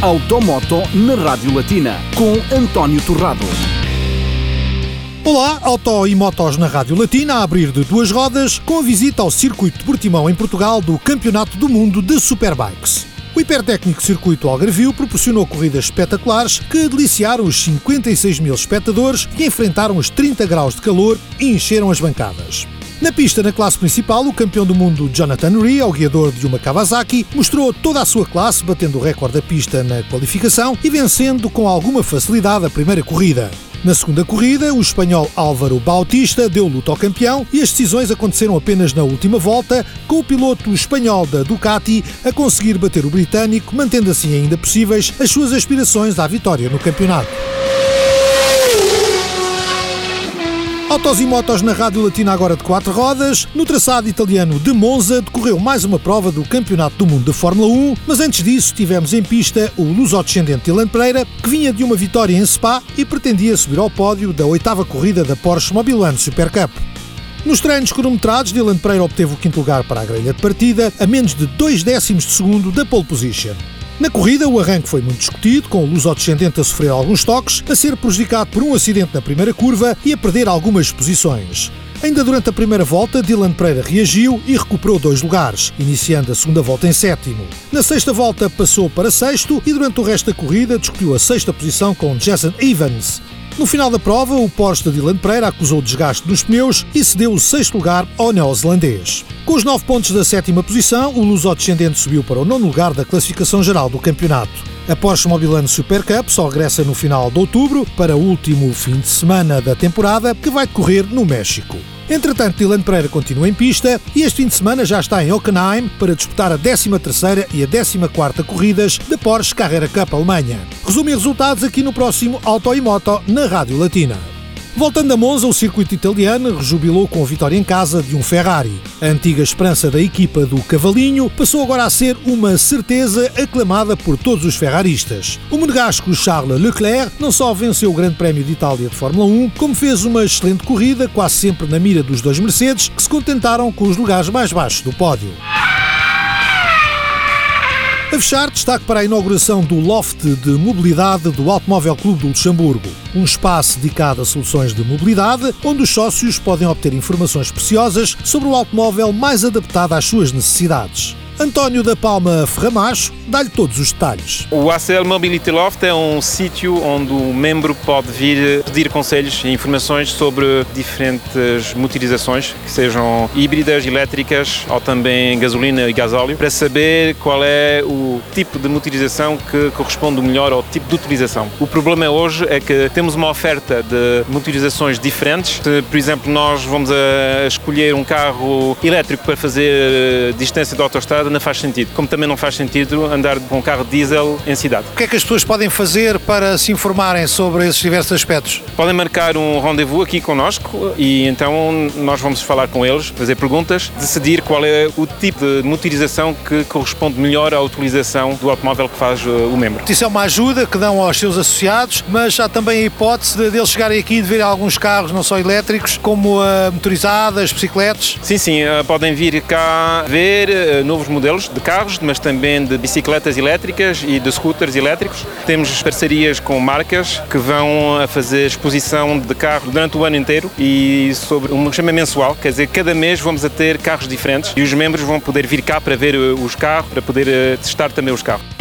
Automoto na Rádio Latina, com António Torrado. Olá, Auto e Motos na Rádio Latina a abrir de duas rodas com a visita ao circuito de Portimão em Portugal do Campeonato do Mundo de Superbikes. O hipertécnico circuito Algarvio proporcionou corridas espetaculares que deliciaram os 56 mil espectadores que enfrentaram os 30 graus de calor e encheram as bancadas. Na pista, na classe principal, o campeão do mundo Jonathan Rhee, ao guiador de uma Kawasaki, mostrou toda a sua classe, batendo o recorde da pista na qualificação e vencendo com alguma facilidade a primeira corrida. Na segunda corrida, o espanhol Álvaro Bautista deu luta ao campeão e as decisões aconteceram apenas na última volta, com o piloto espanhol da Ducati a conseguir bater o britânico, mantendo assim ainda possíveis as suas aspirações à vitória no campeonato. Autos e motos na Rádio Latina agora de quatro rodas. No traçado italiano de Monza decorreu mais uma prova do Campeonato do Mundo de Fórmula 1, mas antes disso tivemos em pista o luso-descendente Dylan Pereira, que vinha de uma vitória em Spa e pretendia subir ao pódio da oitava corrida da Porsche Mobile One Super Cup. Nos treinos cronometrados, Dylan Pereira obteve o quinto lugar para a grelha de partida, a menos de dois décimos de segundo da pole position. Na corrida, o arranque foi muito discutido, com o luso-descendente a sofrer alguns toques, a ser prejudicado por um acidente na primeira curva e a perder algumas posições. Ainda durante a primeira volta, Dylan Pereira reagiu e recuperou dois lugares, iniciando a segunda volta em sétimo. Na sexta volta passou para sexto e durante o resto da corrida discutiu a sexta posição com Jason Evans. No final da prova, o Porsche de Dylan Pereira acusou desgaste nos pneus e cedeu o sexto lugar ao neozelandês. Com os nove pontos da sétima posição, o luso-descendente subiu para o nono lugar da classificação geral do campeonato. A Porsche Mobilano Super Cup só regressa no final de outubro para o último fim de semana da temporada, que vai decorrer no México. Entretanto, Dylan Pereira continua em pista e este fim de semana já está em Hockenheim para disputar a 13ª e a 14ª corridas da Porsche Carrera Cup Alemanha. Resume resultados aqui no próximo Auto e Moto na Rádio Latina. Voltando a Monza, o circuito italiano rejubilou com a vitória em casa de um Ferrari. A antiga esperança da equipa do Cavalinho passou agora a ser uma certeza aclamada por todos os ferraristas. O monegasco Charles Leclerc não só venceu o Grande Prémio de Itália de Fórmula 1, como fez uma excelente corrida, quase sempre na mira dos dois Mercedes, que se contentaram com os lugares mais baixos do pódio. A fechar, destaque para a inauguração do Loft de Mobilidade do Automóvel Clube do Luxemburgo, um espaço dedicado a soluções de mobilidade, onde os sócios podem obter informações preciosas sobre o automóvel mais adaptado às suas necessidades. António da Palma Ferramacho dá-lhe todos os detalhes. O ACL Mobility Loft é um sítio onde o membro pode vir pedir conselhos e informações sobre diferentes motorizações, que sejam híbridas, elétricas ou também gasolina e gasóleo, para saber qual é o tipo de motorização que corresponde melhor ao tipo de utilização. O problema hoje é que temos uma oferta de motorizações diferentes. Se, por exemplo, nós vamos a escolher um carro elétrico para fazer distância de autoestrada, não faz sentido. Como também não faz sentido andar com um carro diesel em cidade. O que é que as pessoas podem fazer para se informarem sobre esses diversos aspectos? Podem marcar um rendezvous aqui connosco e então nós vamos falar com eles, fazer perguntas, decidir qual é o tipo de motorização que corresponde melhor à utilização do automóvel que faz uh, o membro. Isso é uma ajuda que dão aos seus associados, mas há também a hipótese de, eles chegarem aqui e de ver alguns carros, não só elétricos, como uh, motorizadas, bicicletas. Sim, sim, uh, podem vir cá ver novos modelos de carros, mas também de bicicletas elétricas e de scooters elétricos. Temos parcerias com marcas que vão a fazer exposição de carros durante o ano inteiro e sobre um chama mensual, quer dizer, cada mês vamos a ter carros diferentes e os membros vão poder vir cá para ver os carros, para poder testar também os carros.